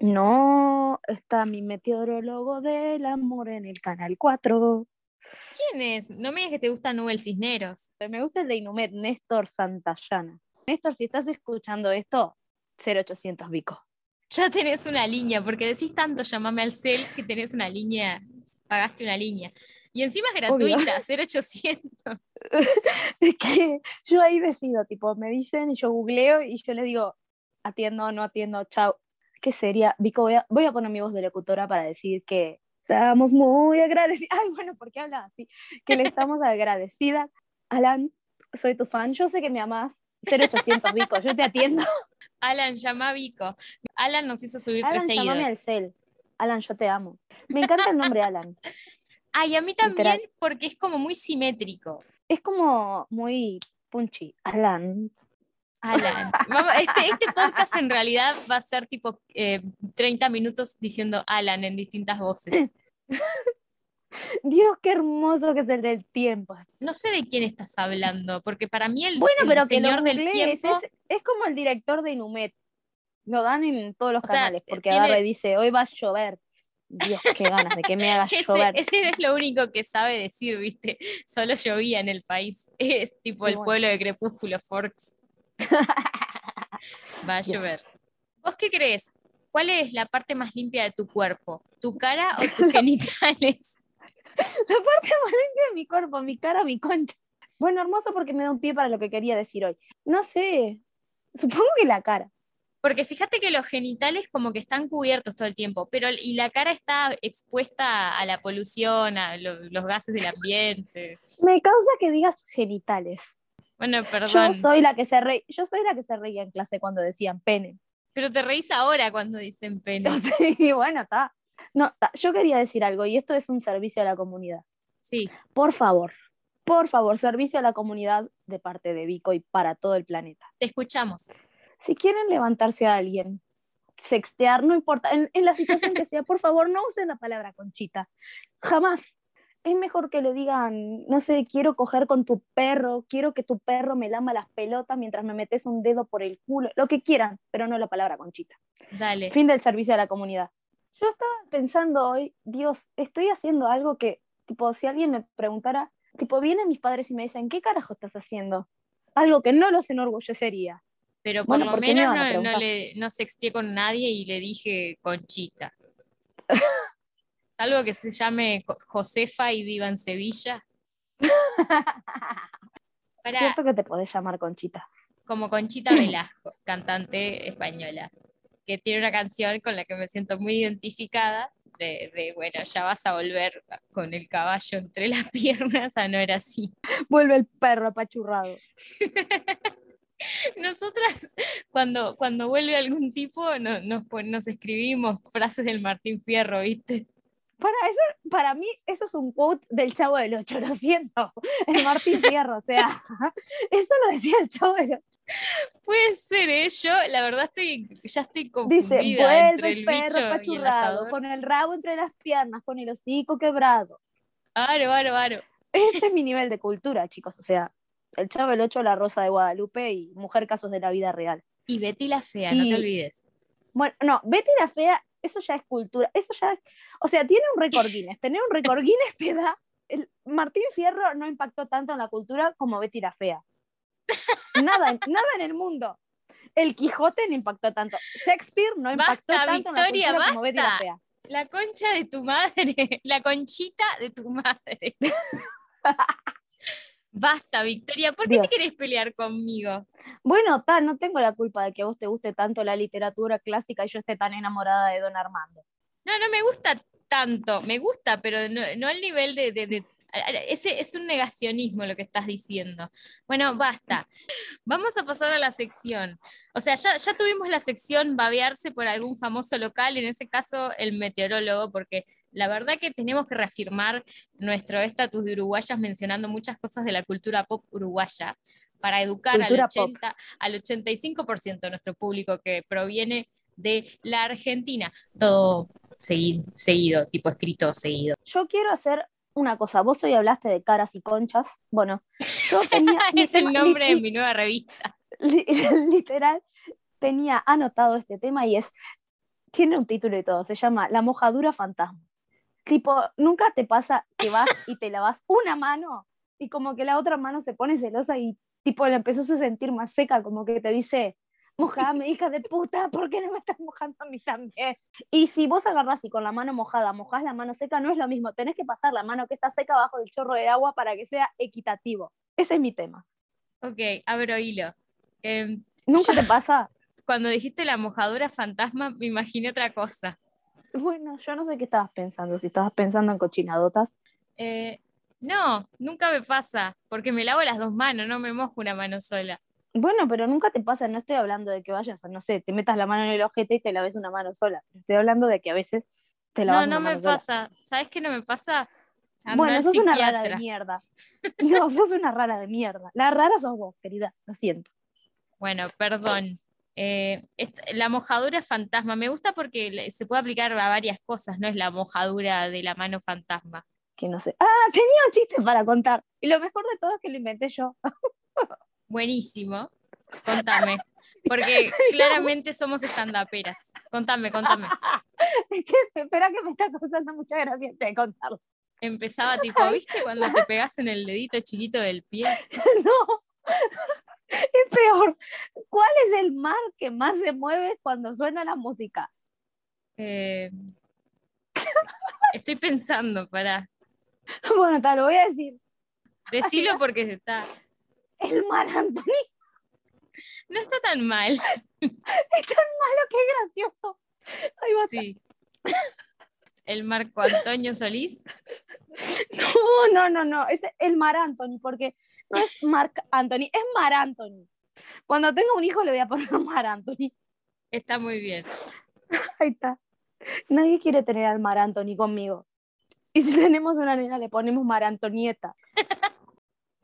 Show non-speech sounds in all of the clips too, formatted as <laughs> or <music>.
No, está mi meteorólogo del amor en el canal 4. ¿Quién es? No me digas que te gusta Nubel Cisneros. Me gusta el de Inumet, Néstor Santayana. Néstor, si estás escuchando esto, 0800 Vico. Ya tenés una línea, porque decís tanto llamame al cel que tenés una línea, pagaste una línea. Y encima es Obvio. gratuita, <laughs> 0800. Es que yo ahí decido, tipo, me dicen y yo googleo y yo les digo, atiendo, no atiendo, chao. ¿Qué sería? Vico, voy a, voy a poner mi voz de locutora para decir que estamos muy agradecidas. <laughs> Ay, bueno, ¿por qué hablas así? Que le estamos agradecidas. Alan, soy tu fan, yo sé que me amás. 0800 Vico, yo te atiendo. <laughs> Alan, llama a Vico. Alan nos hizo subir Alan, tres llamame seguidores. al cel. Alan, yo te amo. Me encanta el nombre Alan. Ay, a mí también Literal. porque es como muy simétrico. Es como muy punchy. Alan. Alan. Vamos- este, este podcast en realidad va a ser tipo eh, 30 minutos diciendo Alan en distintas voces. Dios, qué hermoso que es el del tiempo. No sé de quién estás hablando, porque para mí el, Bueno, el pero que lo señor del tiempo. es, es como el director de Inumet. Lo dan en todos los O sea, canales, porque tiene- y dice, hoy va a llover. Dios, qué ganas de que me haga <laughs> Ese, llover. ese es lo único que sabe decir, ¿viste? Solo llovía en el país. <laughs> Es tipo el bueno. pueblo de Crepúsculo, Forks. <laughs> Va a llover. ¿Vos qué crees? ¿Cuál es la parte más limpia de tu cuerpo? ¿Tu cara o tus <laughs> genitales? La parte más limpia de mi cuerpo, mi cara, mi concha. Bueno, hermoso porque me da un pie para lo que quería decir hoy. No sé, supongo que la cara. Porque fíjate que los genitales como que están cubiertos todo el tiempo, pero y la cara está expuesta a la polución, a lo- los gases del ambiente. Me causa que digas genitales. Bueno, Yo perdón, soy la que se re... yo soy la que se reía en clase cuando decían pene. pero te reís ahora cuando dicen pene. <laughs> Sí, bueno, está. No, ta, yo quería decir algo y esto es un servicio a la comunidad. Sí, Por favor, por favor, servicio a la comunidad de parte de Vico y para todo el planeta. te escuchamos. Si quieren levantarse a alguien, sextear, no importa, en, en la situación que sea, por favor, no usen la palabra conchita. Jamás. Es mejor que le digan, no sé, quiero coger con tu perro, quiero que tu perro me lama las pelotas mientras me metes un dedo por el culo, lo que quieran, pero no la palabra conchita. Dale. Fin del servicio a la comunidad. Yo estaba pensando hoy, Dios, estoy haciendo algo que, tipo, si alguien me preguntara, tipo, vienen mis padres y me dicen, ¿qué carajo estás haciendo? Algo que no los enorgullecería. Pero por Bueno, lo ¿por qué me menos no, no, le, no sexteé con nadie y le dije Conchita. <laughs> Salvo que se llame Josefa y viva en Sevilla. <laughs> Para, Cierto que te podés llamar Conchita. como Conchita Velasco, <clears throat> cantante española, que tiene una canción con la que me siento muy identificada, de, de, bueno, ya vas a volver con el caballo entre las <laughs> piernas, a no era así. Vuelve el perro apachurrado. <laughs> Nosotras, cuando, cuando vuelve algún tipo, no- nos, pon- nos escribimos frases del Martín Fierro, ¿viste? Para eso, para mí, eso es un quote del Chavo del Ocho, lo siento. <laughs> El Martín Fierro, o sea, <laughs> eso lo decía el Chavo del Ocho. Puede ser, ¿eh? Yo, la verdad, estoy, ya estoy Dice, confundida vuelve entre el perro bicho y el con el rabo entre las piernas, con el hocico quebrado. Aro, aro, aro. Este es mi nivel de cultura, chicos. O sea, el Chavo del Ocho, la Rosa de Guadalupe y Mujer Casos de la Vida Real. Y Betty la Fea, no te olvides. Bueno, no, Betty la Fea, eso ya es cultura. Eso ya es. O sea, tiene un récord Guinness. Tener un récord Guinness te da. El Martín Fierro no impactó tanto en la cultura como Betty la Fea. Nada, en- nada en el mundo. El Quijote no impactó tanto. Shakespeare no impactó Basta, tanto Victoria, en la cultura como Betty la basta. Fea. La concha de tu madre, <laughs> la conchita de tu madre. <laughs> Basta, Victoria, ¿por qué Dios. te querés pelear conmigo? Bueno, ta, no tengo la culpa de que a vos te guste tanto la literatura clásica y yo esté tan enamorada de Don Armando. No, no me gusta tanto, me gusta, pero no, no al nivel de, ese es un negacionismo lo que estás diciendo. Bueno, basta. Vamos a pasar a la sección. O sea, ya, ya tuvimos la sección babearse por algún famoso local, en ese caso el meteorólogo, porque la verdad que tenemos que reafirmar nuestro estatus de uruguayas mencionando muchas cosas de la cultura pop uruguaya para educar al, Cultura pop. 80, al 85% de nuestro público que proviene de la Argentina. Todo seguido, seguido, tipo escrito seguido. Yo quiero hacer una cosa. Vos hoy hablaste de caras y conchas. Bueno, yo <laughs> tenía. es el nombre de mi nueva revista. li- <laughs> literal, tenía anotado este tema y es tiene un título y todo, se llama La mojadura fantasma. Tipo, nunca te pasa que vas y te lavas una mano y como que la otra mano se pone celosa y tipo la empezás a sentir más seca, como que te dice, mojame, hija de puta, ¿por qué no me estás mojando a mí también? Y si vos agarrás y con la mano mojada mojás la mano seca, no es lo mismo, tenés que pasar la mano que está seca bajo el chorro de agua para que sea equitativo. Ese es mi tema. Ok, abro hilo. Em, ¿Nunca yo- te pasa? Cuando dijiste la mojadura fantasma, me imaginé otra cosa. Bueno, yo no sé qué estabas pensando, si estabas pensando en cochinadotas. Eh, no, nunca me pasa, porque me lavo las dos manos, no me mojo una mano sola. Bueno, pero nunca te pasa, no estoy hablando de que vayas a, no sé, te metas la mano en el ojete y te laves una mano sola. Estoy hablando de que a veces te No, lavas no una me mano sola. pasa. ¿Sabes qué no me pasa? Bueno, sos una rara de psiquiatra. mierda. <laughs> No, sos una rara de mierda. La rara sos vos, querida, lo siento. Bueno, perdón. Eh, la mojadura fantasma me gusta porque se puede aplicar a varias cosas, no es la mojadura de la mano fantasma. Que no sé. Ah, tenía un chiste para contar. Y lo mejor de todo es que lo inventé yo. Buenísimo. Contame. Porque <laughs> claramente somos estandaperas. Contame, contame. <laughs> Es que espera que me está causando mucha gracia de contarlo. Empezaba tipo, ¿viste cuando te pegas en el dedito chiquito del pie? <laughs> No. <laughs> Es peor. ¿Cuál es el mar que más se mueve cuando suena la música? Eh, estoy pensando, para <laughs> Bueno, te lo voy a decir. Decilo porque se está. <laughs> El mar Anthony No está tan mal. es tan malo que es gracioso. Va. Sí. El Marco Antonio Solís. No, no, no, no. Es el Mar Anthony, porque no es Mark Anthony, es Mar Anthony. Cuando tenga un hijo le voy a poner <laughs> Mar Anthony. Está muy bien. <laughs> Ahí está. Nadie quiere tener al Mar Anthony conmigo. Y si tenemos una nena le ponemos Mar Antonieta. <laughs>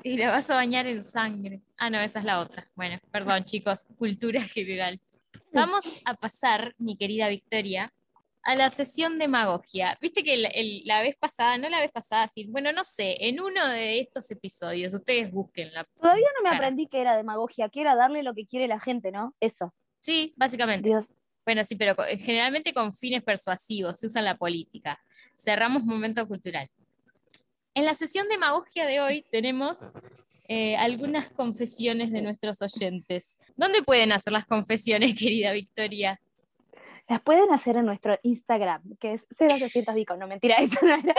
Y le vas a bañar en sangre. Ah, no, esa es la otra. Bueno, perdón, chicos, cultura general. Vamos a pasar, mi querida Victoria, a la sesión de demagogia. Viste que el- el- la vez pasada, no la vez pasada, sí, bueno, no sé, en uno de estos episodios, ustedes busquenla. Todavía no me Cara. aprendí que era demagogia, que era darle lo que quiere la gente, ¿no? Eso. Sí, básicamente. Dios. Bueno, sí, pero generalmente con fines persuasivos, se usa en la política. Cerramos momento cultural. En la sesión de demagogia de hoy tenemos eh, algunas confesiones de nuestros oyentes. ¿Dónde pueden hacer las confesiones, <laughs> querida Victoria? Las pueden hacer en nuestro Instagram, que es 0800 Vico. No, mentira, <laughs> eso no era.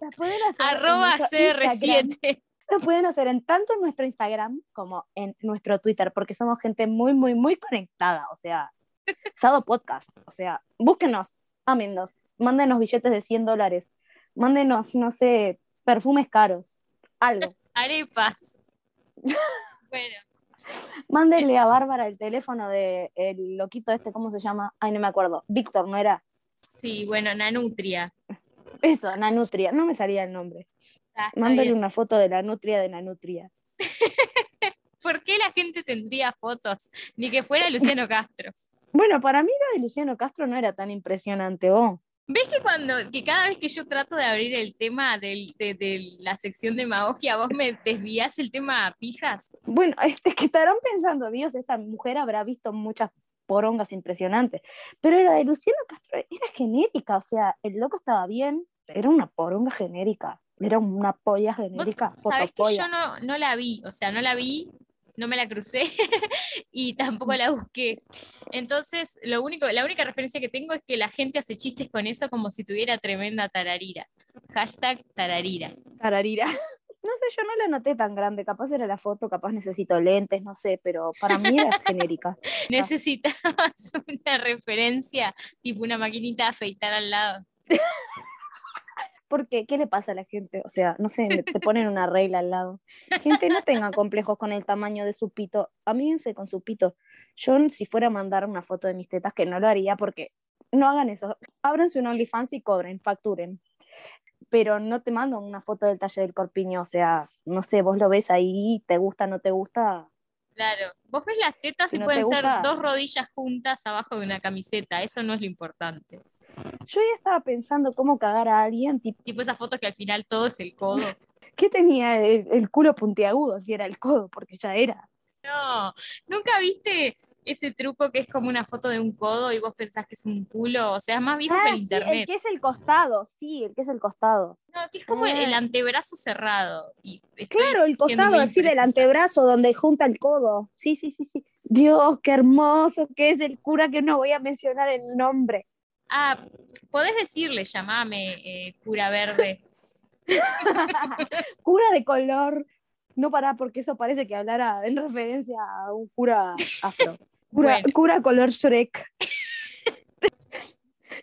Las pueden hacer en Arroba nuestro Instagram. CR7. Lo pueden hacer en tanto en nuestro Instagram como en nuestro Twitter, porque somos gente muy, muy, muy conectada. O sea, Sado Podcast. O sea, búsquenos, ámennos, mándenos billetes de 100 dólares, mándenos, no sé, perfumes caros, algo. <laughs> Arepas. <laughs> Bueno, Mándenle a Bárbara el teléfono de el loquito este, ¿cómo se llama? Ay, no me acuerdo. Víctor, ¿no era? sí, bueno, Nanutria. Eso, Nanutria. No me salía el nombre. Ah, bien. una foto de la nutria de Nanutria. <laughs> ¿Por qué la gente tendría fotos? Ni que fuera Luciano <laughs> Castro. Bueno, para mí la de Luciano Castro no era tan impresionante, vos. ¿Ves que cuando, que cada vez que yo trato de abrir el tema del- de, de la sección de demagogia, vos me desvías el tema a pijas? Bueno, <laughs> es que estarán pensando, Dios, esta mujer habrá visto muchas porongas impresionantes. Pero la de Luciano Castro era genérica, o sea, el loco estaba bien, era una poronga genérica. Era una polla Vos genérica, sabés que yo no, no la vi, o sea, no la vi, no me la crucé <laughs> y tampoco la busqué. Entonces, lo único, la única referencia que tengo es que la gente hace chistes con eso como si tuviera tremenda tararira. Hashtag tararira. Tararira. <laughs> No sé, yo no la noté tan grande, capaz era la foto, capaz necesito lentes, no sé, pero para mí era <laughs> genérica. Necesitabas una referencia, tipo una maquinita de afeitar al lado. Porque, ¿qué le pasa a la gente? O sea, no sé, te <laughs> ponen una regla al lado. Gente, no tengan complejos con el tamaño de su pito. Amíguense con su pito. Yo, si fuera a mandar una foto de mis tetas, que no lo haría porque no hagan eso. Ábranse un OnlyFans y cobren, facturen. Pero no te mando una foto del talle del corpiño. O sea, no sé, vos lo ves ahí, te gusta, no te gusta. Claro, vos ves las tetas y no pueden ser dos rodillas juntas abajo de una camiseta, eso no es lo importante. Yo ya estaba pensando cómo cagar a alguien, tipo, Tipo esas fotos que al final todo es el codo. <laughs> ¿qué tenía el, el culo puntiagudo? Si era el codo, porque ya era. No, nunca viste ese truco que es como una foto de un codo y vos pensás que es un culo, o sea, es más viejo Ah, que el sí, internet. el que es el costado, sí, el que es el costado. No, que es como el, Ah. el antebrazo cerrado. Y Claro, el costado así del antebrazo donde junta el codo. Sí, sí, sí, sí. Dios, qué hermoso que es el cura que no voy a mencionar el nombre. Ah, podés decirle, llamame, eh, cura verde. <laughs> Cura de color. No pará, porque eso parece que hablara en referencia a un cura afro. Cura, Bueno. cura color Shrek. <laughs>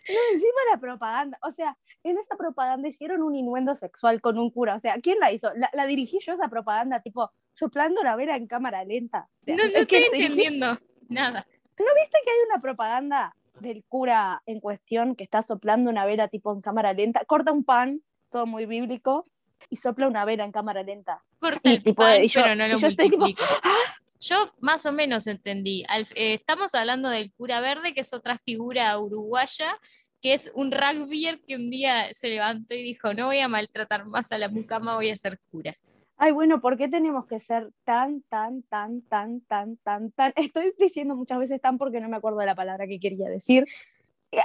No, encima la propaganda. O sea, en esa propaganda hicieron un innuendo sexual con un cura. O sea, ¿quién la hizo? La, la dirigí yo esa propaganda, tipo, soplando la vela en cámara lenta. O sea, No, no es que estoy dirigí- entendiendo nada. ¿Viste que hay una propaganda del cura en cuestión que está soplando una vela tipo en cámara lenta? Corta un pan, todo muy bíblico, y sopla una vela en cámara lenta. Corta Y el tipo, pan, y yo- pero no lo yo estoy tipo, multiplico. Yo más o menos entendí. Al- eh, estamos hablando del cura verde, que es otra figura uruguaya, que es un rugbyer que un día se levantó y dijo, no voy a maltratar más a la mucama, voy a ser cura. Ay, bueno, ¿por qué tenemos que ser tan, tan, tan, tan, tan, tan, tan? <laughs> Estoy diciendo muchas veces tan porque no me acuerdo de la palabra que quería decir.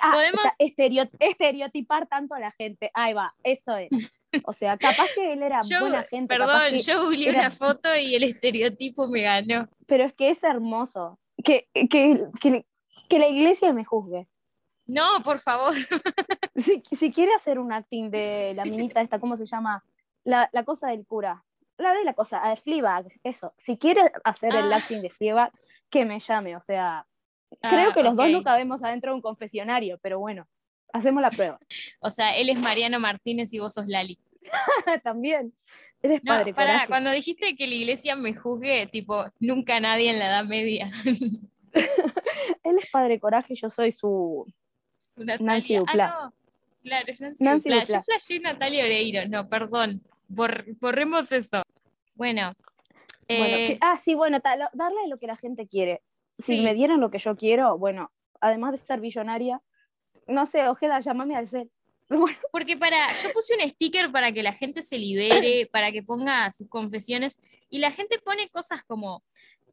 Ah, Podemos- estereo- estereotipar tanto a la gente. Ahí va, eso es. O sea, capaz que él era <laughs> Yo, buena gente. perdón, yo googleé era- una foto y el estereotipo me ganó. pero es que es hermoso. Que, que, que, que la iglesia me juzgue. No, por favor. <laughs> Si, si quiere hacer un acting de la minita esta, ¿cómo se llama? La, la cosa del cura. La de la cosa, de Fleabag, eso. Si quiere hacer el Ah. acting de Fleabag, que me llame. O sea, creo Ah, que los dos no cabemos adentro de un confesionario, pero bueno, hacemos la prueba. <laughs> O sea, él es Mariano Martínez y vos sos Lali. <laughs> También. Eres No, padre pará, coraje. cuando dijiste que la iglesia me juzgue, tipo, nunca nadie en la Edad Media. <laughs> Él es padre coraje, yo soy su. Su Natalia. Duplá. Ah, no. Claro, es Nancy, Nancy Duplá. Duplá. Yo flashé Natalia Oreiro, no, perdón. Bor- borremos eso. Bueno. Bueno, eh, que- ah, sí, bueno, darle lo que la gente quiere. Si me dieran lo que yo quiero, bueno, además de ser billonaria, no sé, Ojeda, llámame al cel. <laughs> Bueno, porque para, yo puse un sticker para que la gente se libere, <coughs> para que ponga sus confesiones, y la gente pone cosas como,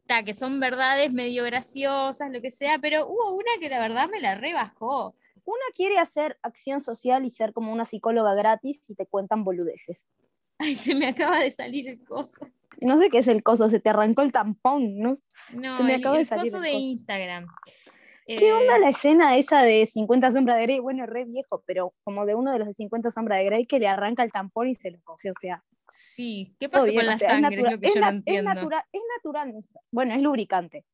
ta, que son verdades medio graciosas, lo que sea, pero hubo una que la verdad me la rebajó. una quiere hacer acción social y ser como una psicóloga gratis y te cuentan boludeces. Ay, se me acaba de salir el coso. No sé qué es el coso, se te arrancó el tampón, ¿no? No, Se me el, acaba de el salir coso el de coso. Instagram. ¿Qué Eh, onda la escena esa de 50 sombras de Grey? Bueno, re viejo, pero como de uno de los de 50 sombras de Grey que le arranca el tampón y se lo coge, o sea. Sí, ¿qué pasa bien, con o la sea, es sangre? Es, natura- lo que es yo no es entiendo. natural, es natural. Bueno, es lubricante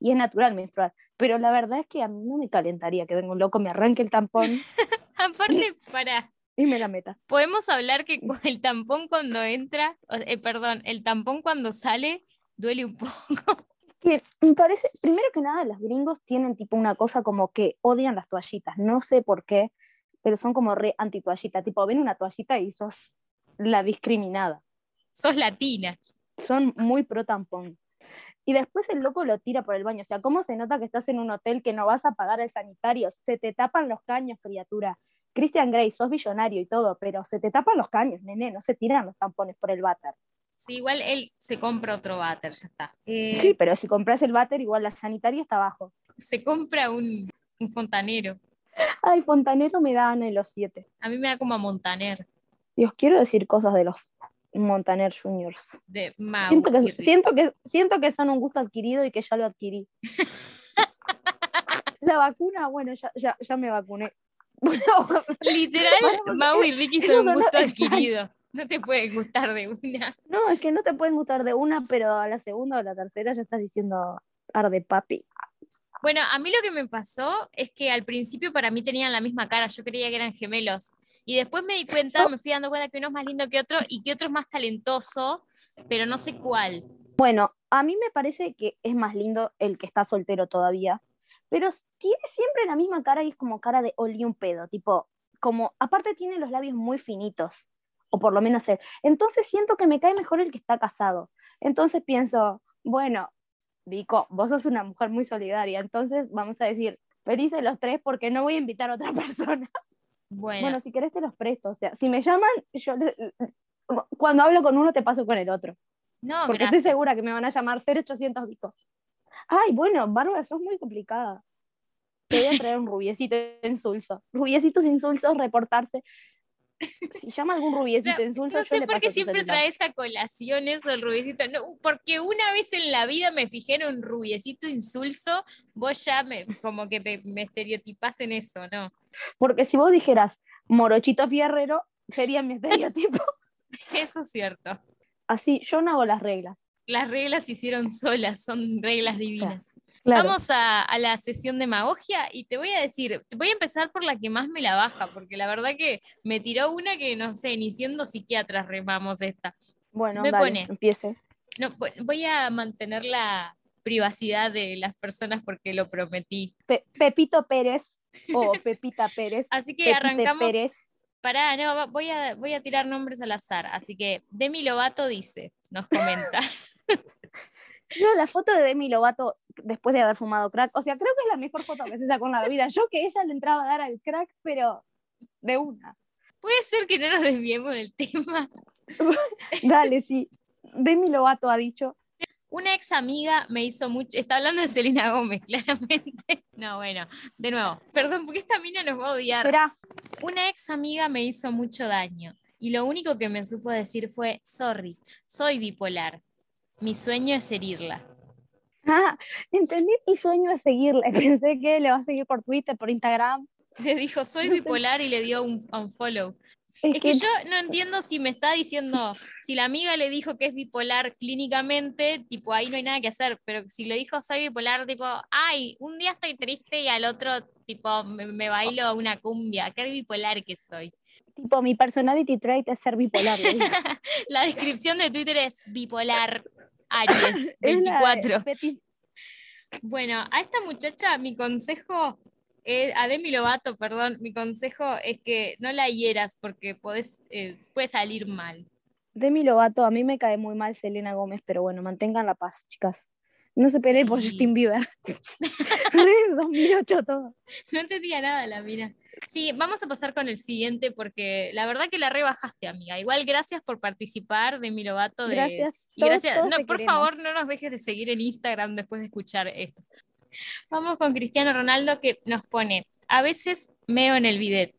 y es natural menstruar, pero la verdad es que a mí no me calentaría que venga un loco, me arranque el tampón <laughs> Aparte, <laughs> para, y me la meta. podemos hablar que el tampón cuando entra, eh, perdón, el tampón cuando sale duele un poco. <laughs> Que me parece, primero que nada, los gringos tienen tipo una cosa como que odian las toallitas, no sé por qué, pero son como re anti toallita, tipo ven una toallita y sos la discriminada. Sos latina. son muy pro tampón. Y después el loco lo tira por el baño. O sea, ¿cómo se nota que estás en un hotel que no vas a pagar el sanitario? Se te tapan los caños, criatura. Christian Grey, sos billonario y todo, pero se te tapan los caños, nene, no se tiran los tampones por el váter. Sí, igual él se compra otro váter, ya está. Eh, Sí, pero si compras el váter, igual la sanitaria está abajo. Se compra un, un fontanero. Ay, Fontanero me da Ana y los siete. A mí me da como a Montaner, Dios, quiero decir cosas de los Montaner Juniors. de Mau. Siento que, siento, que, siento que son un gusto adquirido y que ya lo adquirí. <laughs> La vacuna, bueno, ya, ya, ya me vacuné. <laughs> Bueno, Literal, <laughs> Mau y Ricky son un gusto adquirido. No te puede gustar de una. no, es que no te pueden gustar de una, pero a la segunda o la tercera ya estás diciendo arde papi. Bueno, a mí lo que me pasó es que al principio para mí tenían la misma cara, yo creía que eran gemelos. Y después me di cuenta, me fui dando cuenta que uno es más lindo que otro y que otro es más talentoso, pero no sé cuál. Bueno, a mí me parece que es más lindo el que está soltero todavía, pero tiene siempre la misma cara y es como cara de olí un pedo, tipo, como, aparte tiene los labios muy finitos, o por lo menos él. Entonces siento que me cae mejor el que está casado. Entonces pienso, bueno, Vico, vos sos una mujer muy solidaria, entonces vamos a decir, felices los tres porque no voy a invitar a otra <laughs> persona. Bueno, Bueno, si querés te los presto, o sea, si me llaman, yo cuando hablo con uno te paso con el otro. no, Porque gracias. estoy segura que me van a llamar 0800 Vico. Ay, bueno, Bárbara, sos muy complicada. Te voy a traer un rubiecito insulso. Rubiecitos insulsos, reportarse. Si llama algún rubiecito insulso, No sé por qué siempre traes a colación eso, el rubiecito. No, porque una vez en la vida me fijé en un rubiecito insulso, vos ya me, como que me, me estereotipás en eso, ¿no? Porque si vos dijeras morochito fierrero, sería mi <laughs> estereotipo. Eso es cierto. Así, yo no hago las reglas. Las reglas se hicieron solas, son reglas divinas. Claro. Vamos a, a la sesión de magogia y te voy a decir, te voy a empezar por la que más me la baja, porque la verdad que me tiró una que no sé, ni siendo psiquiatras remamos esta. Bueno, me dale, pone. empiece. No, vo- voy a mantener la privacidad de las personas porque lo prometí. Pe- Pepito Pérez o <laughs> Pepita Pérez. Así que Pepite arrancamos. Pérez. Pará, no, voy a, voy a tirar nombres al azar. Así que Demi Lovato dice, nos comenta. <laughs> <laughs> No, la foto de Demi Lovato después de haber fumado crack, o sea, creo que es la mejor foto que se sacó en la vida. Yo que ella le entraba a dar al crack, pero de una. Puede ser que no nos desviemos del tema. <laughs> Dale, sí. Demi Lovato ha dicho, Una ex amiga me hizo mucho. Está hablando de Selena Gómez, <laughs> claramente. No, bueno, de nuevo. Perdón, porque esta mina nos va a odiar. espera, Una ex amiga me hizo mucho daño. Y lo único que me supo decir fue: Sorry, soy bipolar. Mi sueño es herirla. ah, entendí mi sueño es seguirle. <laughs> Pensé que le va a seguir por Twitter, por Instagram. Le dijo: Soy bipolar y le dio un unfollow. Es, Es que yo no entiendo si me está diciendo, si la amiga le dijo que es bipolar clínicamente, tipo ahí no hay nada que hacer, pero si le dijo soy bipolar, tipo, ay, un día estoy triste y al otro, tipo, me, me bailo una cumbia, qué bipolar que soy. Tipo, mi personality trait es ser bipolar. <laughs> La descripción de Twitter es bipolar <laughs> Aries Es la 24. Peti- Bueno, a esta muchacha mi consejo, eh, a Demi Lovato, perdón, mi consejo es que no la hieras porque podés, eh, puede salir mal. Demi Lovato, a mí me cae muy mal Selena Gómez, pero bueno, mantengan la paz, chicas. No se peleen por. Justin Bieber. <laughs> Re 2008 todo. No entendía nada la mina. Sí, vamos a pasar con el siguiente porque la verdad que la rebajaste, amiga. Igual gracias por participar de Milovato. De... Gracias. Y gracias. todos no, por queremos. favor, no nos dejes de seguir en Instagram después de escuchar esto. Vamos con Cristiano Ronaldo que nos pone, a veces meo en el bidet.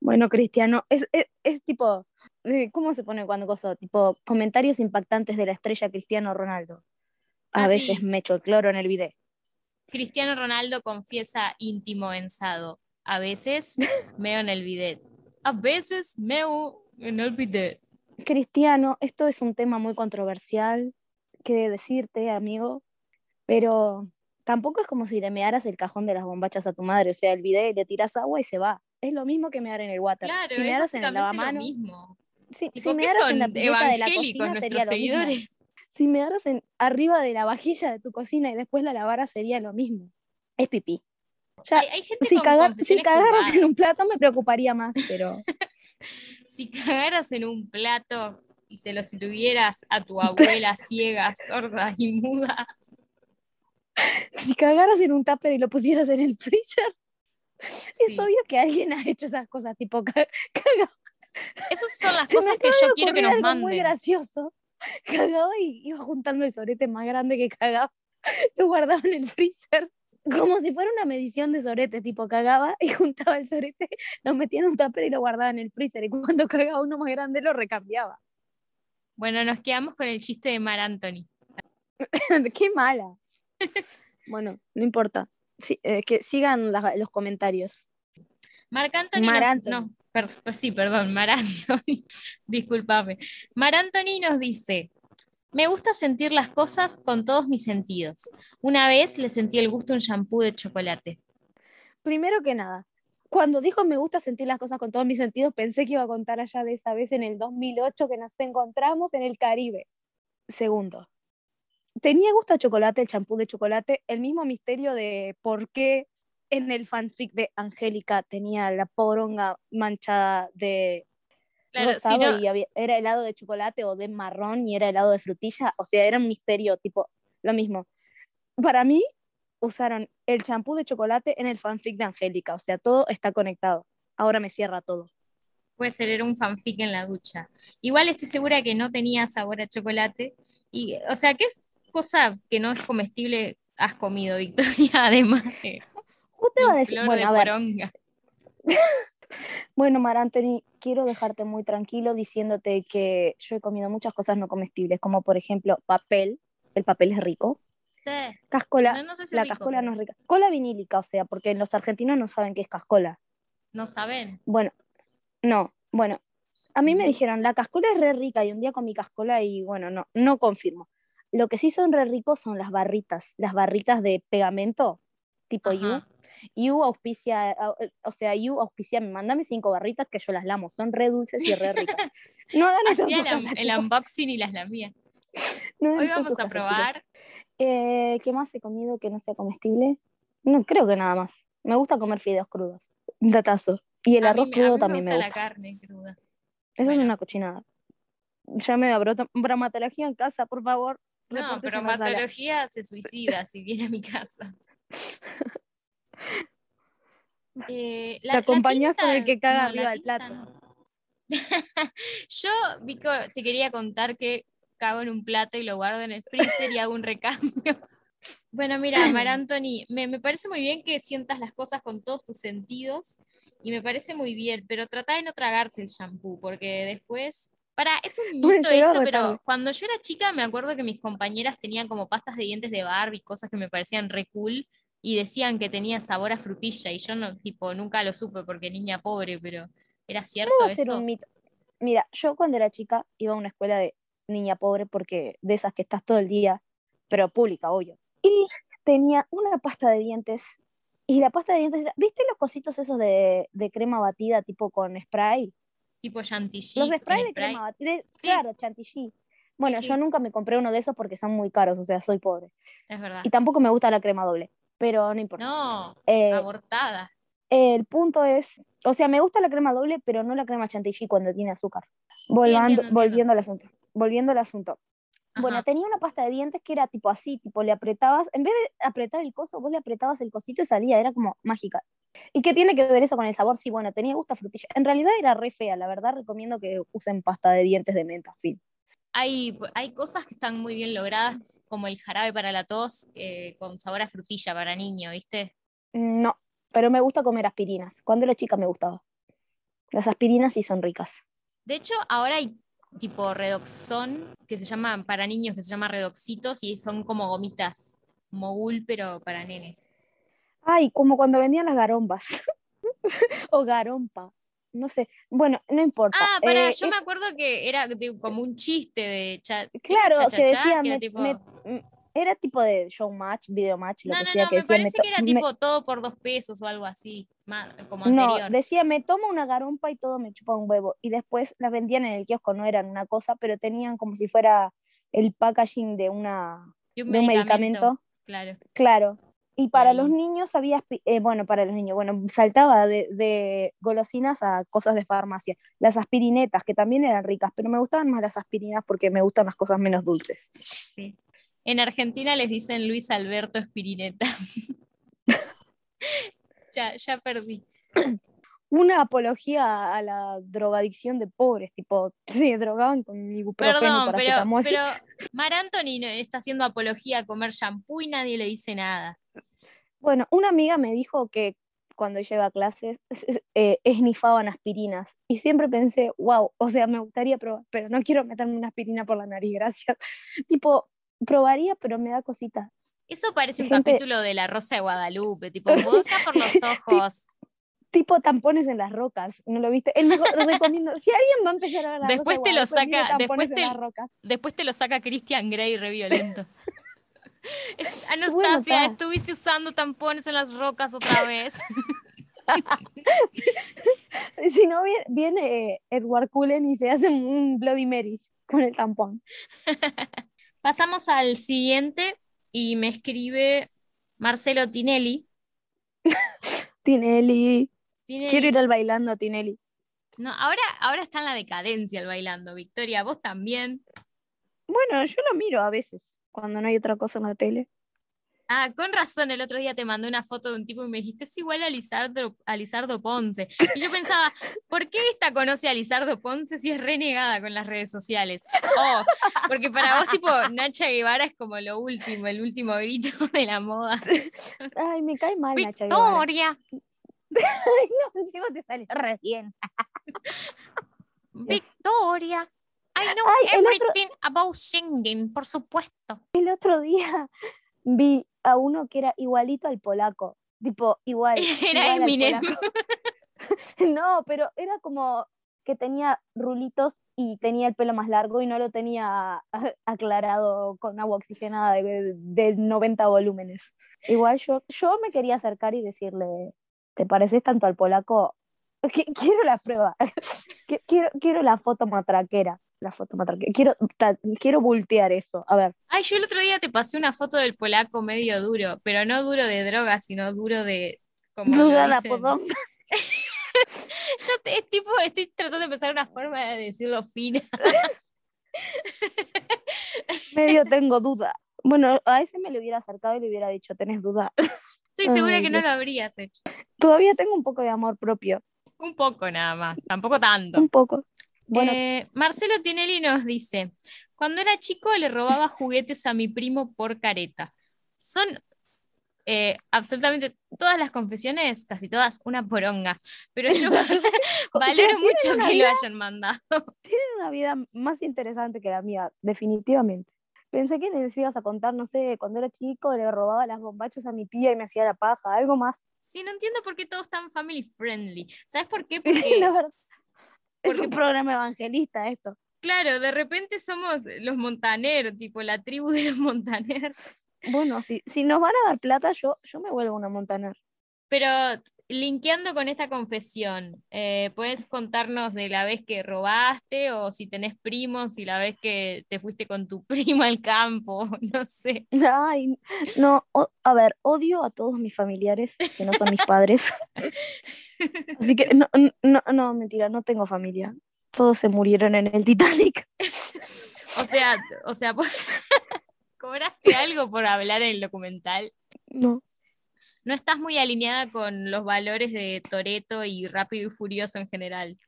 Bueno, Cristiano, es, es, es tipo, eh, ¿cómo se pone cuando cosa? Tipo, comentarios impactantes de la estrella Cristiano Ronaldo. A Ah, veces sí. me echo el cloro en el video. Cristiano Ronaldo confiesa íntimo ensado. A veces meo en el bidet. A veces meo en el bidet. Cristiano, esto es un tema muy controversial, que decirte, amigo, pero tampoco es como si le mearas el cajón de las bombachas a tu madre, o sea, el video le tiras agua y se va. Es lo mismo que mear en el water. Claro, si mearas en el lavamanos, mismo. si, si ¿qué mearas en la pileta de la cocina, sería nuestros lo mismo. seguidores? Si mearas en, arriba de la vajilla de tu cocina y después la lavaras, sería lo mismo. Es pipí. Ya, Hay, hay gente si, con si cagaras en un plato me preocuparía más, pero <laughs> Si cagaras en un plato y se lo sirvieras a tu abuela <laughs> ciega, sorda y muda, <laughs> si cagaras en un tupper y lo pusieras en el freezer, sí. es obvio que alguien ha hecho esas cosas, tipo ca- caga- Esas son las Se cosas que yo quiero que nos algo muy manden. gracioso. Cagaba y iba juntando el sorete más grande que cagaba. Lo guardaba en el freezer. Como si fuera una medición de sorete, tipo cagaba y <laughs> juntaba el sorete, lo metía en un tupper y lo guardaba en el freezer. Y cuando cagaba uno más grande lo recambiaba. Bueno, nos quedamos con el chiste de Mar Anthony. <laughs> Qué mala. Bueno, no importa. Sí, eh, que sigan los comentarios. Marc Anthony. Mar nos- Anthony. no, per- per- sí, perdón, Mar Anthony. <laughs> Disculpame. Mar Anthony nos dice: Me gusta sentir las cosas con todos mis sentidos. Una vez le sentí el gusto a un shampoo de chocolate. Primero que nada, cuando dijo me gusta sentir las cosas con todos mis sentidos, pensé que iba a contar allá de esa vez en el 2008 que nos encontramos en el Caribe. Segundo, tenía gusto a chocolate, el champú de chocolate, el mismo misterio de por qué en el fanfic de Angélica tenía la poronga manchada de Claro, si no, y había- era helado de chocolate o de marrón y era helado de frutilla, o sea, era un misterio, tipo, lo mismo. Para mí, usaron el champú de chocolate en el fanfic de Angélica, o sea, todo está conectado. Ahora me cierra todo. puede ser era un fanfic en la ducha. Igual estoy segura que no tenía sabor a chocolate. Y, o sea, es, cosa que no es comestible has comido, <laughs> Victoria? Además de Justo iba a decir, flor bueno, de a ver. <laughs> bueno, Mar Anthony, quiero dejarte muy tranquilo diciéndote que yo he comido muchas cosas no comestibles, como por ejemplo papel, el papel es rico, Sí. cascola, No, no sé si la rico, cascola no es rica, cola vinílica, o sea, porque los argentinos no saben qué es cascola. no saben. Bueno, no, bueno, a mí me dijeron, la cascola es re rica y un día comí cascola y bueno, no, no confirmo. Lo que sí son re ricos son las barritas, las barritas de pegamento, tipo You. Ajá. You auspicia, au- o sea, You auspicia, mandame cinco barritas que yo las lamo, son re dulces y re ricas. <laughs> No hagan Hacía el, unboxing y las lamía. <laughs> no Hoy vamos a probar. Eh, ¿Qué más he comido que no sea comestible? No, creo que nada más. Me gusta comer fideos crudos, datazo. Y el a mí, arroz me- a crudo mí me también gusta me la gusta. carne cruda. Eso Bueno. es una cochinada. Ya me da brota- bromatología en casa, por favor. No, reportes pero en la sala. matología se suicida si viene a mi casa. <laughs> Eh, la, Te la acompañás con el que caga no, arriba del plato. no. <laughs> Yo, Vico, te quería contar que cago en un plato y lo guardo en el freezer y hago un recambio. <laughs> Bueno, mira, Mar <clears throat> Anthony, me, me parece muy bien que sientas las cosas con todos tus sentidos y me parece muy bien, pero trata de no tragarte el shampoo porque después... Para, es un mito esto, pero cuando yo era chica me acuerdo que mis compañeras tenían como pastas de dientes de Barbie, cosas que me parecían re cool y decían que tenía sabor a frutilla y yo no, tipo, nunca lo supe porque niña pobre, pero ¿era cierto ser eso? un mito. Mira, yo cuando era chica iba a una escuela de niña pobre porque de esas que estás todo el día, pero pública, obvio. Y tenía una pasta de dientes. Y la pasta de dientes era, ¿viste los cositos esos de, de crema batida tipo con spray? Tipo chantilly. Los de spray. crema batida, Sí. claro, chantilly. Bueno, sí. yo nunca me compré uno de esos porque son muy caros, o sea, soy pobre. Es verdad. Y tampoco me gusta la crema doble, pero no importa. No, Eh, abortada. el punto es, o sea, me gusta la crema doble, pero no la crema chantilly cuando tiene azúcar. Volvando- entiendo, entiendo. Volviendo al asunto. Volviendo al asunto. Bueno, tenía una pasta de dientes que era tipo así, tipo le apretabas, en vez de apretar el coso, vos le apretabas el cosito y salía, era como mágica. ¿Y qué tiene que ver eso con el sabor? Sí, bueno, tenía gusto a frutilla. En realidad era re fea, la verdad recomiendo que usen pasta de dientes de menta, fin. Hay, hay cosas que están muy bien logradas, como el jarabe para la tos, eh, con sabor a frutilla para niño, ¿viste? No, pero me gusta comer aspirinas. Cuando era chica me gustaba. Las aspirinas sí son ricas. De hecho, ahora hay tipo redoxón, que se llama para niños, que se llama redoxitos, y son como gomitas mogul, pero para nenes. Ay, como cuando vendían las garombas. <laughs> o garompa. No sé. Bueno, no importa. Ah, para, Eh, yo es- me acuerdo que era como un chiste de cha, ¿era Claro, que decía, Que era me- tipo- me- era tipo de show match, video match, lo No, que no, sea no, que me decía, parece que era tipo todo por dos pesos o algo así, como No, anterior. decía, me tomo una garompa y todo me chupa un huevo. Y después las vendían en el kiosco, no eran una cosa, pero tenían como si fuera el packaging de, una, Y de un medicamento. Claro. Claro. Y para los niños había, eh, bueno, para los niños, bueno, saltaba de, de golosinas a cosas de farmacia. Las aspirinetas, que también eran ricas, pero me gustaban más las aspirinas porque me gustan las cosas menos dulces. En Argentina les dicen Luis Alberto Espirineta. <laughs> ya, ya perdí. Una apología a la drogadicción de pobres, tipo, <laughs> se drogaban con ibuprofeno Perdón, pero, pero Mar Anthony está haciendo apología a comer shampoo y nadie le dice nada. Bueno, una amiga me dijo que cuando ella iba a clases <laughs> eh, esnifaban aspirinas y siempre pensé, wow, o sea, me gustaría probar, pero no quiero meterme una aspirina por la nariz, <laughs> gracias. tipo, probaría, pero me da cosita. Eso parece un Gente- capítulo de La Rosa de Guadalupe, tipo vodka por los ojos. Tipo tampones en las rocas, ¿no lo viste? Mejor, lo recomiendo. Si alguien va a empezar a ver Después te lo saca- después te- las rocas. Después te lo saca Christian Grey re violento. <laughs> Bueno, Anastasia, estuviste usando tampones en las rocas otra vez. <laughs> Si no, viene, viene eh, Edward Cullen y se hace un Bloody Mary con el tampón. <laughs> Pasamos al siguiente y me escribe Marcelo Tinelli. Tinelli. Tinelli- Quiero ir al bailando, Tinelli. No, ahora, ahora está en la decadencia el bailando, Victoria. Vos también. Bueno, yo lo miro a veces, cuando no hay otra cosa en la tele. Ah, con razón, el otro día te mandé una foto de un tipo y me dijiste, es igual a Lizardo, a Lizardo Ponce. Y yo pensaba, ¿por qué esta conoce a Lizardo Ponce si es renegada con las redes sociales? Oh, porque para vos, tipo, Nacha Guevara es como lo último, el último grito <laughs> de la moda. Ay, me cae mal <laughs> Nacha Guevara. Victoria. Ay, no, encima te salió recién. Victoria. I know Ay, el otro- everything about singing, por supuesto. El otro día vi a uno que era igualito al polaco. Tipo, igual. <laughs> Era igual al Eminem. <laughs> no, pero era como que tenía rulitos y tenía el pelo más largo y no lo tenía <laughs> aclarado con agua oxigenada de, de 90 volúmenes. Igual yo, yo me quería acercar y decirle, ¿te pareces tanto al polaco? <laughs> Qui- Quiero la prueba. <laughs> Qui- Quiero, quiero la foto matraquera. La foto matraquera. Quiero, ta- quiero voltear eso. A ver. Ay, yo el otro día te pasé una foto del polaco medio duro, pero no duro de droga, sino duro de. Como lo Duda la podonga. Yo te- es tipo, estoy tratando de pensar una forma de decirlo fina. Medio <laughs> tengo duda. Bueno, a ese me le hubiera acercado y le hubiera dicho, ¿tenés duda? Estoy segura Ay, que no lo habrías hecho. Todavía tengo un poco de amor propio. Un poco nada más, tampoco tanto. Un poco. Bueno, Eh, Marcelo Tinelli nos dice: Cuando era chico le robaba juguetes a mi primo por careta. Son eh, absolutamente todas las confesiones, casi todas, una poronga. Pero yo <laughs> <laughs> valoro mucho que lo hayan mandado. tienen una vida más interesante que la mía, definitivamente. Pensé que les ibas a contar, no sé, cuando era chico le robaba las bombachas a mi tía y me hacía la paja, algo más. Sí, no entiendo por qué todos están family friendly. ¿Sabes por qué? <laughs> la Porque. Es un programa evangelista esto. claro, de repente somos los Montaner, tipo la tribu de los Montaner. Bueno, si, si nos van a dar plata, yo, yo me vuelvo una montaner. Pero linkeando con esta confesión, eh, ¿puedes contarnos de la vez que robaste o si tenés primos y la vez que te fuiste con tu <laughs> primo al campo? No sé. Ay, no, o- a ver, odio a todos mis familiares que no son mis padres. <laughs> Así que no, no, no, mentira, no tengo familia. Todos se murieron en el Titanic. <laughs> O sea, o sea, ¿cobraste algo por hablar en el documental? No, No estás muy alineada con los valores de Toreto y Rápido y Furioso en general.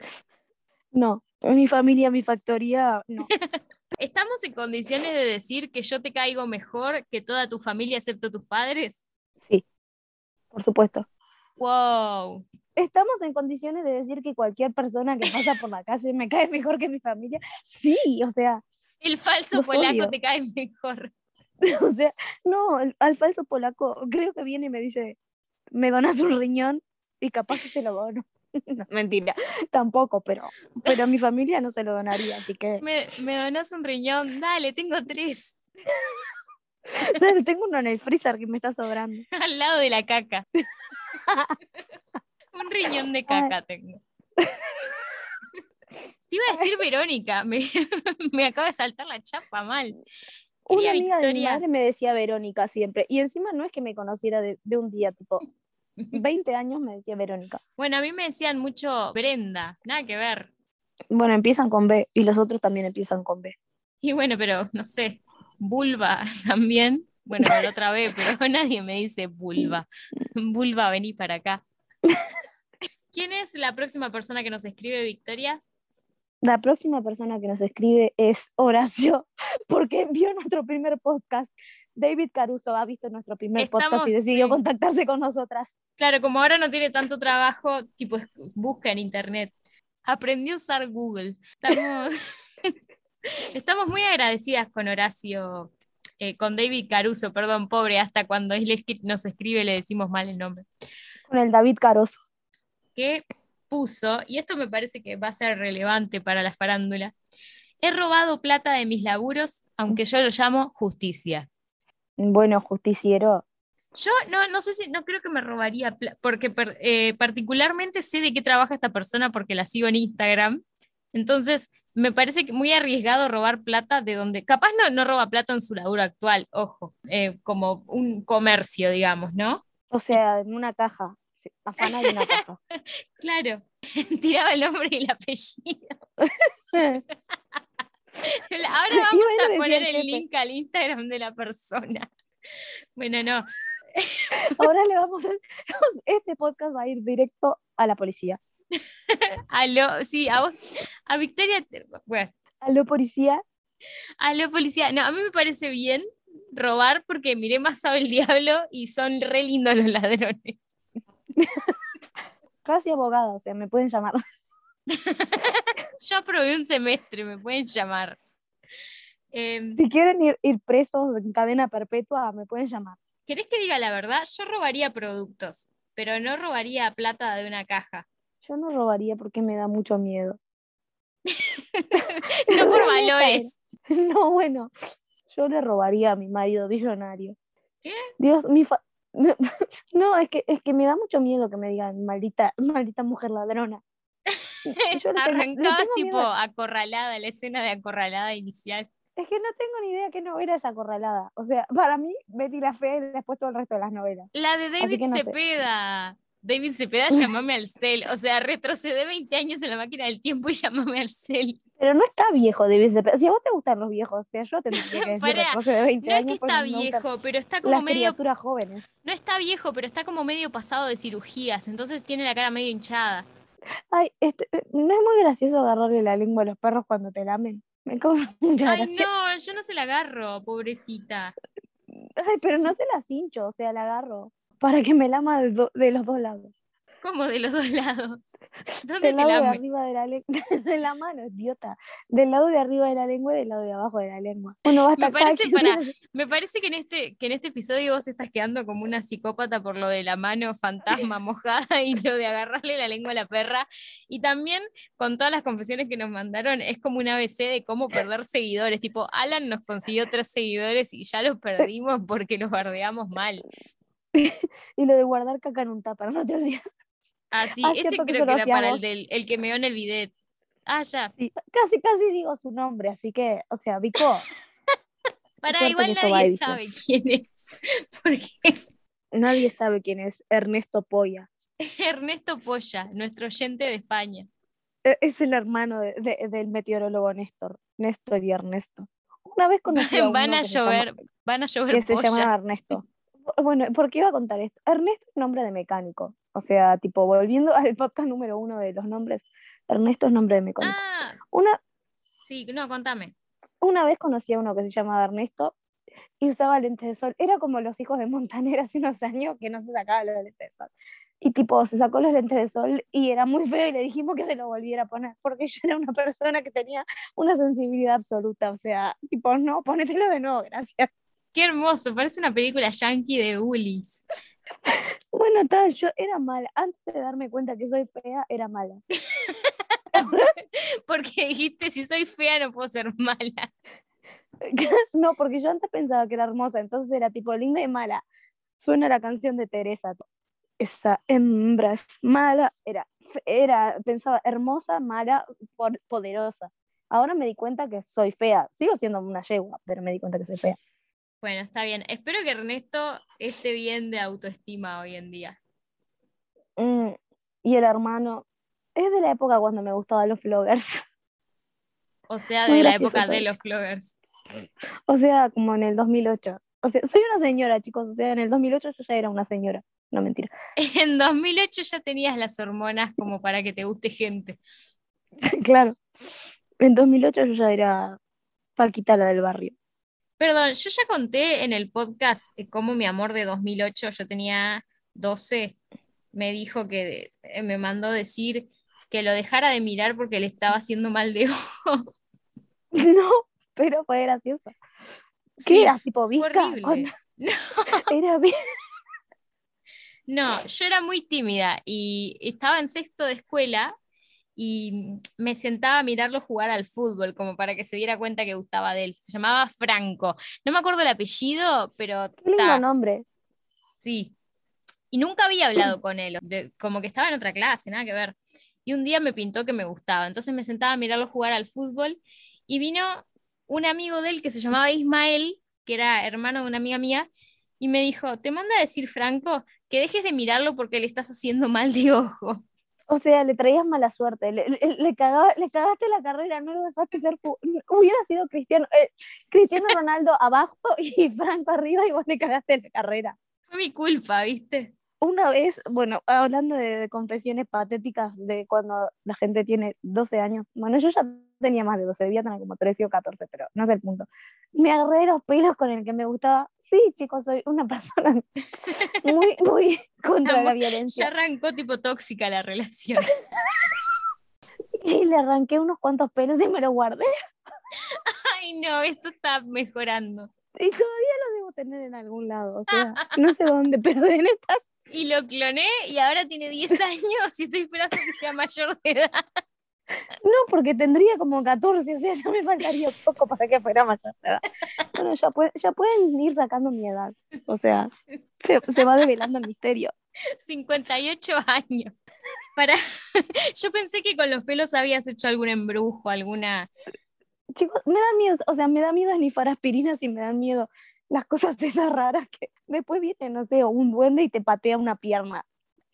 no. Mi familia, mi factoría, no. <laughs> ¿Estamos en condiciones de decir que yo te caigo mejor que toda tu familia excepto tus padres? Por supuesto. ¡Wow! ¿Estamos en condiciones de decir que cualquier persona que pasa por la calle me cae mejor que mi familia? Sí, o sea, El falso polaco odio. te cae mejor. <laughs> o sea, no, al falso polaco creo que viene y me dice, me donas un riñón y capaz que se lo dono. <laughs> No, mentira, tampoco, pero, pero a mi familia no se lo donaría, así que <laughs> Me, me donas un riñón. Dale, tengo tres. Dale, tengo uno en el freezer que me está sobrando. Al lado de la caca. un riñón de caca tengo. Te iba a decir Verónica. Me, me acaba de saltar la chapa mal. Una amiga de mi madre me decía Verónica siempre, y encima no es que me conociera de, de un día, tipo, <laughs> 20 años me decía Verónica. Bueno, a mí me decían mucho Brenda. Nada que ver. Bueno, empiezan con B y los otros también empiezan con B. Y bueno, pero no sé. Vulva <laughs> también. Bueno, con otra vez, pero <laughs> nadie me dice vulva. Vulva, vení para acá. ¿Quién es la próxima persona que nos escribe, Victoria? La próxima persona que nos escribe es Horacio, <laughs> porque vio nuestro primer podcast. David Caruso ha visto nuestro primer podcast y decidió sí. contactarse con nosotras. Claro, como ahora no tiene tanto trabajo, tipo, busca en internet. Aprendió a usar Google. Estamos, <laughs> estamos muy agradecidas con Horacio, eh, con David Caruso, perdón, pobre, hasta cuando él nos escribe le decimos mal el nombre. Con el David Caruso. Que puso, y esto me parece que va a ser relevante para la farándula, he robado plata de mis laburos, aunque yo lo llamo justicia. Bueno, justiciero. Yo no, no sé si, no creo que me robaría, porque per- eh, particularmente sé de qué trabaja esta persona porque la sigo en Instagram. Entonces, me parece que muy arriesgado robar plata de donde, capaz no, no roba plata en su laburo actual, ojo, eh, como un comercio, digamos, ¿no? O sea, en una caja. Sí, Afana de una caja. Claro, <laughs> tiraba el nombre y el apellido. <laughs> Ahora vamos a a poner el link al Instagram de la persona. <laughs> Bueno, no. Ahora le vamos a... Este podcast va a ir directo a la policía. Aló, sí, a vos, a Victoria, bueno, Aló, policía. aló policía. No, a mí me parece bien robar porque miré más sabe el diablo y son re lindos los ladrones. <laughs> Casi abogada, o sea, me pueden llamar. <laughs> Yo aprobé un semestre, me pueden llamar. Em, Si quieren ir, ir presos en cadena perpetua, me pueden llamar. ¿Querés que diga la verdad? Yo robaría productos, pero no robaría plata de una caja. Yo no robaría porque me da mucho miedo. <laughs> No por Re valores. No, bueno, yo le robaría a mi marido billonario. ¿Qué? Dios, mi fa- <laughs> No, es que, es que me da mucho miedo que me digan maldita, <laughs> maldita mujer ladrona. <laughs> Yo Arrancabas tengo tipo miedo. acorralada, la escena de acorralada inicial. Es que no tengo ni idea qué novela es acorralada. O sea, para mí, Betty la Fea y después todo el resto de las novelas. La de David no sé. David Cepeda, llamame al cel. O sea, retrocede 20 años en la máquina del tiempo y llamame al cel. Pero no está viejo David Cepeda. Si a vos te gustan los viejos, o sea, yo que <laughs> Pará, retrocede de 20 No es que está viejo, pero está como medio. jóvenes. No está viejo, pero está como medio pasado de cirugías. Entonces tiene la cara medio hinchada. Ay, este, no es muy gracioso agarrarle la lengua a los perros cuando te lamen. Me causa <laughs> mucha Ay, gracia. no, yo no se la agarro, pobrecita. Ay, pero no se las hincho, o sea, la agarro para que me lama de, do- de los dos lados. Como de los dos lados. <laughs> ¿Dónde Del te lado de arriba de la <laughs> de la mano, idiota. Del lado de arriba de la lengua y del lado de abajo de la lengua. Uno va acá. parece para- <laughs> Me parece que en este, que en este episodio vos estás quedando como una psicópata por lo de la mano fantasma mojada y lo de agarrarle la lengua a la perra. Y también con todas las confesiones que nos mandaron, es como un ABC de cómo perder seguidores. Tipo, Alan nos consiguió tres seguidores y ya los perdimos porque los bardeamos mal. <laughs> Y lo de guardar caca en un tupper, no te olvides. Ah, sí, Ah, ese que creo que era para el, del, el que meó en el bidet. Ah, ya. Sí, casi, casi digo su nombre, así que, o sea, Vico, <laughs> Para igual va nadie sabe quién es. <laughs> Porque nadie sabe quién es Ernesto Polla. Ernesto Polla, nuestro oyente de España. E- Es el hermano de- de- del meteorólogo Néstor, Néstor y Ernesto. Una vez conocí a Van uno a se llama- llover, van a llover que se llama Ernesto. Bueno, ¿por qué iba a contar esto? Ernesto es nombre de mecánico. O sea, tipo, volviendo al podcast número uno de los nombres, Ernesto es nombre de mecánico. Ah, Una, sí, no, contame. una vez conocí a uno que se llamaba Ernesto y usaba lentes de sol. Era como los hijos de Montaner hace unos años que no se sacaba los lentes de sol. Y tipo, se sacó los lentes de sol y era muy feo y le dijimos que se lo volviera a poner, porque yo era una persona que tenía una sensibilidad absoluta. O sea, tipo, no, ponételo de nuevo, gracias. Qué hermoso, parece una película yankee de Woolies. Bueno, tal, yo era mala. Antes de darme cuenta que soy fea, era mala. <laughs> Porque dijiste, si soy fea no puedo ser mala. <laughs> no, porque yo antes pensaba que era hermosa, entonces era tipo linda y mala. Suena la canción de Teresa. Esa hembra es mala. Era, era, pensaba hermosa, mala, poderosa. Ahora me di cuenta que soy fea. Sigo siendo una yegua, pero me di cuenta que soy fea. Bueno, está bien. Espero que Ernesto esté bien de autoestima hoy en día. Mm, y el hermano es de la época cuando me gustaban los vloggers. O sea, de la época de los vloggers. O sea, como en el 2008. O sea, soy una señora, chicos. O sea, en el 2008 yo ya era una señora. No, mentira. <laughs> En 2008 ya tenías las hormonas como para que te guste gente. <laughs> claro. En 2008 yo ya era Paquita la del barrio. Perdón, yo ya conté en el podcast eh, cómo mi amor de 2008, yo tenía 12, me dijo que eh, me mandó decir que lo dejara de mirar porque le estaba haciendo mal de ojo. <laughs> No, pero fue gracioso. ¿Qué Sí, era? ¿Tipo visca? horrible. <laughs> Cuando- Era bien. No, yo era muy tímida y estaba en sexto de escuela y me sentaba a mirarlo jugar al fútbol como para que se diera cuenta que gustaba de él. Se llamaba Franco. No me acuerdo el apellido, pero Qué lindo ta, nombre. sí. Y nunca había hablado <clears throat> con él, de- como que estaba en otra clase, nada que ver. Y un día me pintó que me gustaba, entonces me sentaba a mirarlo jugar al fútbol y vino un amigo de él que se llamaba Ismael, que era hermano de una amiga mía, y me dijo, te manda a decir Franco que dejes de mirarlo porque le estás haciendo mal de ojo. O sea, le traías mala suerte, le, le, le cagaba- le cagaste la carrera, no lo dejaste ser. Hubiera sido Cristiano, eh, Cristiano Ronaldo abajo <laughs> y Franco arriba y vos le cagaste la carrera. Fue mi culpa, ¿viste? Una vez, bueno, hablando de, de confesiones patéticas de cuando la gente tiene 12 años, bueno, yo ya tenía más de 12, debía tener como 13 o 14, pero no es el punto. Me agarré los pelos con el que me gustaba. Sí, chicos, soy una <laughs> persona muy, muy <laughs> contra la Amor, Ya violencia. arrancó tipo tóxica la relación. <laughs> Y le arranqué unos cuantos pelos y me los guardé. Ay, no, esto está mejorando. Y todavía los debo tener en algún lado, o sea, no sé dónde, pero en esta... Y lo cloné y ahora tiene 10 <laughs> años y estoy esperando que sea mayor de edad. No, porque tendría como 14, o sea, ya me faltaría poco para que fuera mayor de edad. Bueno, ya, pue- ya pueden ir sacando mi edad, o sea, se, se va develando el misterio. 58 años. Para... <laughs> Yo pensé que con los pelos habías hecho algún embrujo, alguna... Chicos, me da miedo, o sea, me da miedo esnifar aspirinas y me dan miedo las cosas esas raras que después viene, no sé, un duende y te patea una pierna.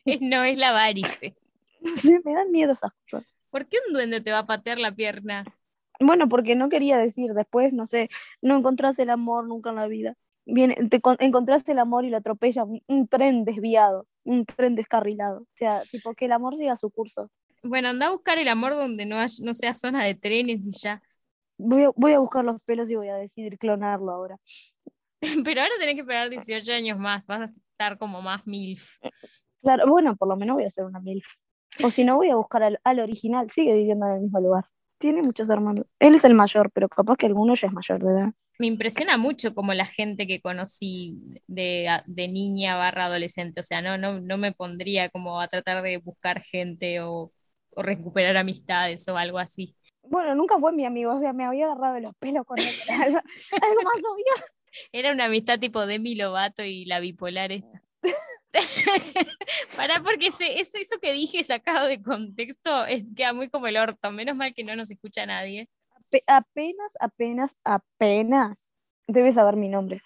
<laughs> No es la varice. <laughs> No sé, me dan miedo esas cosas. ¿Por qué un duende te va a patear la pierna? Bueno, porque no quería decir después, no sé, no encontrás el amor nunca en la vida. Viene, te con- encontrás el amor y lo atropella un, un tren desviado, un tren descarrilado. O sea, tipo que el amor siga su curso. Bueno, anda a buscar el amor donde no, hay- no sea zona de trenes y ya. Voy a, voy a buscar los pelos y voy a decidir clonarlo ahora. <laughs> Pero ahora tenés que esperar 18 años más, vas a estar como más MILF. Claro, bueno, por lo menos voy a hacer una MILF. O si no, voy a buscar al, al original, sigue viviendo en el mismo lugar. Tiene muchos hermanos. Él es el mayor, pero capaz que alguno ya es mayor de edad. Me impresiona mucho como la gente que conocí de, de niña barra adolescente, o sea, no, no, no me pondría como a tratar de buscar gente o, o recuperar amistades o algo así. Bueno, nunca fue mi amigo, o sea, me había agarrado de los pelos con él. Algo, <laughs> algo más obvio. Era una amistad tipo Demi Lovato y la bipolar esta. <laughs> Pará, porque eso, eso que dije sacado de contexto es, queda muy como el orto. Menos mal que no nos escucha nadie. Ape- apenas, apenas, apenas debes saber mi nombre.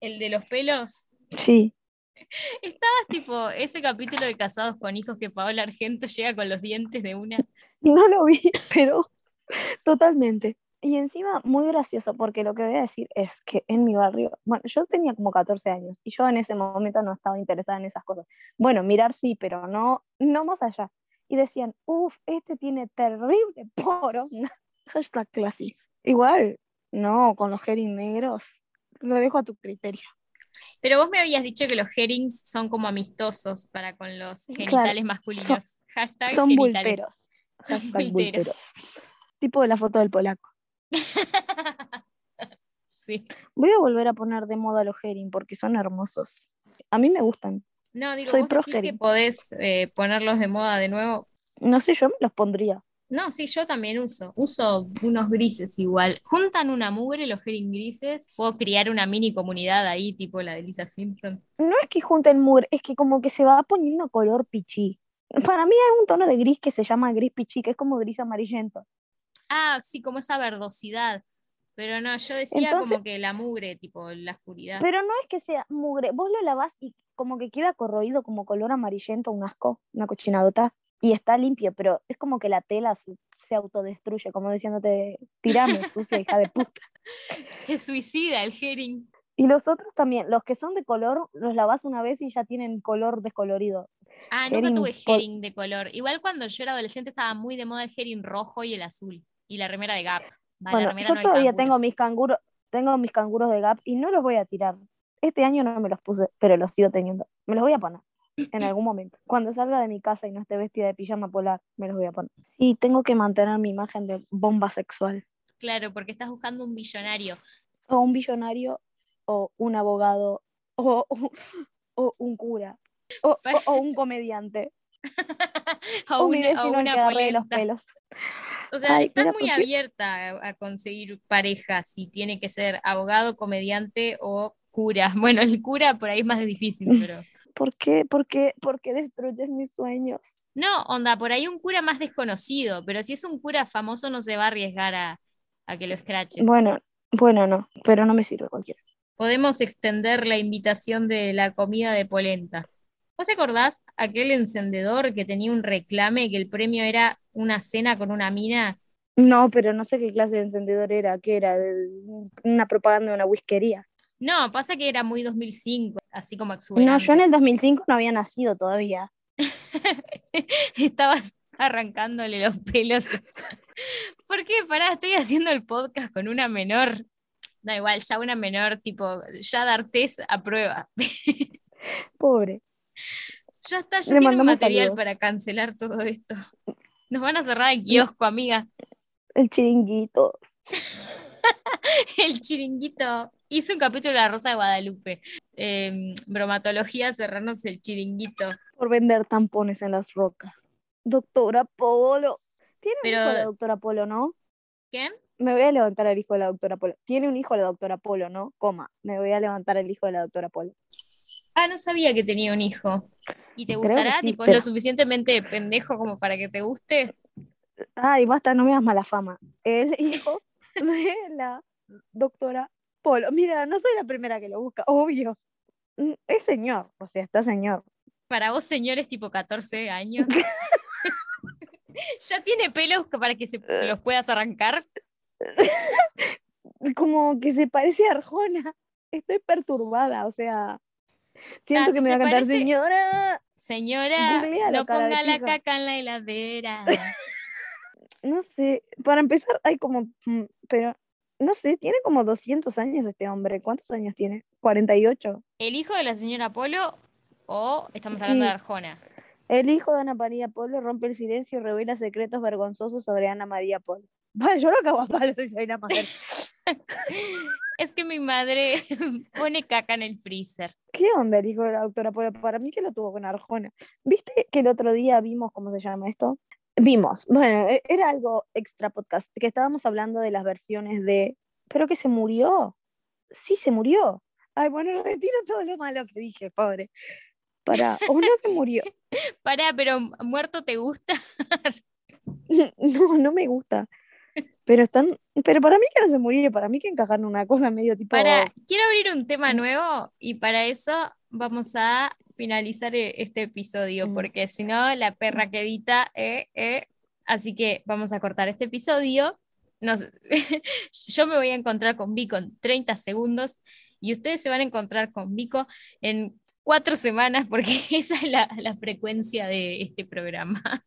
El de los pelos. Sí. <laughs> Estabas tipo ese capítulo de Casados con Hijos que Paola Argento llega con los dientes de una. <laughs> No lo vi, pero totalmente. Y encima, muy gracioso, porque lo que voy a decir es que en mi barrio, bueno, yo tenía como 14 años y yo en ese momento no estaba interesada en esas cosas. Bueno, mirar sí, pero no, no más allá. Y decían, uff, este tiene terrible <laughs> poronga. <laughs> Hashtag classy. Igual, no, con los herring negros, lo dejo a tu criterio. Pero vos me habías dicho que los herrings son como amistosos para con los genitales masculinos. Hashtag Son genitales. bulteros. <laughs> Hashtag bulteros. Tipo de la foto del polaco. <laughs> sí. Voy a volver a poner de moda los herring porque son hermosos. A mí me gustan. No, digo, Soy vos decís que podés eh, ponerlos de moda de nuevo. No sé, yo me los pondría. No, sí, yo también uso. Uso unos grises igual. Juntan una mugre los herring grises. Puedo criar una mini comunidad ahí, tipo la de Lisa Simpson. No es que junten mugre, es que como que se va poniendo color pichí. Para mí hay un tono de gris que se llama gris pichí, que es como gris amarillento. Ah, sí, como esa verdosidad. Pero no, yo decía Entonces- como que la mugre, tipo la oscuridad. Pero no es que sea mugre, vos lo lavás y como que queda corroído como color amarillento, un asco, una cochinadota. Y está limpio, pero es como que la tela se, se autodestruye, como diciéndote, tirame, <laughs> sucia hija de puta. Se suicida el herring. Y los otros también, los que son de color, los lavas una vez y ya tienen color descolorido. Ah, nunca Herring tuve herring de color. Igual cuando yo era adolescente estaba muy de moda el herring rojo y el azul. Y la remera de Gap. Bueno, yo no todavía tengo mis canguros, tengo mis canguros de Gap y no los voy a tirar. Este año no me los puse, pero los sigo teniendo. Me los voy a poner en algún momento. Cuando salga de mi casa y no esté vestida de pijama polar, me los voy a poner. Sí, tengo que mantener mi imagen de bomba sexual. Claro, porque estás buscando un billonario. O un billonario, o un abogado, o, o- o un cura, o, o- un <laughs> comediante, o vecino o una de los pelos. O sea, Ay, estás muy abierta a, a conseguir pareja, si tiene que ser abogado, comediante o cura. <laughs> Bueno, el cura por ahí es más difícil, <laughs> pero. ¿Por qué? ¿Por qué? ¿Por qué destruyes mis sueños? No, onda, por ahí un cura más desconocido, pero si es un cura famoso no se va a arriesgar a, a que lo escraches. Bueno, bueno, no, pero no me sirve cualquiera. Podemos extender la invitación de la comida de polenta. ¿Vos te acordás aquel encendedor que tenía un reclame que el premio era una cena con una mina? No, pero no sé qué clase de encendedor era, que era una propaganda de una whiskería. No, pasa que era muy 2005, así como No, yo en el 2005 no había nacido todavía. <laughs> Estabas arrancándole los pelos. <laughs> ¿Por qué? Pará, estoy haciendo el podcast con una menor. Da igual, ya una menor, tipo, ya D'Artés a prueba. <laughs> Pobre. Ya está, ya tiene material para cancelar todo esto. Nos van a cerrar el kiosco, amiga. El chiringuito. <laughs> el chiringuito. Hice un capítulo de La Rosa de Guadalupe. Em, bromatología, cerrarnos el chiringuito. Por vender tampones en las rocas. Doctora Polo. Tiene un hijo la doctora Polo, ¿no? ¿Qué? Me voy a levantar el hijo de la doctora Polo. Tiene un hijo la doctora Polo, ¿no? Coma. Me voy a levantar el hijo de la doctora Polo. Ah, no sabía que tenía un hijo. ¿Y te gustará? tipo, ¿Es lo suficientemente pendejo como para que te guste? Ay, basta, no me das mala fama. El <laughs> hijo de la doctora Polo. Mira, no soy la primera que lo busca, obvio. Mm, es señor, o sea, está señor. Para vos, señor, es tipo 14 años. <laughs> <laughs> ¿Ya tiene pelos para que se los puedas arrancar? Como que se parece a Arjona. Estoy perturbada, o sea, siento que me va a cantar, señora. Señora, no ponga la caca en la heladera. <laughs> no sé, para empezar hay como, mm, pero no sé, tiene como 200 años este hombre. ¿Cuántos años tiene? 48. ¿El hijo de la señora Polo o estamos hablando de Arjona? El hijo de Ana María Polo rompe el silencio y revela secretos vergonzosos sobre Ana María Polo. <laughs> Vale, yo lo acabo a palo si soy la mujer. <laughs> <laughs> es que mi madre <laughs> pone caca en el freezer. ¿Qué onda de la doctora? Para mí que lo tuvo con Arjona. ¿Viste que el otro día vimos, ¿cómo se llama esto? Vimos, bueno, e, era algo extra podcast, que estábamos hablando de las versiones de, pero que se murió. Sí, se murió. Ay, bueno, <laughs> retiro todo lo malo que dije, pobre. Para, o no se murió. Para, pero muerto te gusta. no, no me gusta. Pero están, pero para mí que no se murió, para mí que encajaron una cosa medio tipo. Para, quiero abrir un tema nuevo y para eso vamos a finalizar e, este episodio, porque si no, la perra que edita, eh, eh. así que vamos a cortar este episodio. Nos, <laughs> yo me voy a encontrar con Vico en 30 segundos y ustedes se van a encontrar con Vico en cuatro semanas porque <laughs> esa es la, frecuencia de este programa.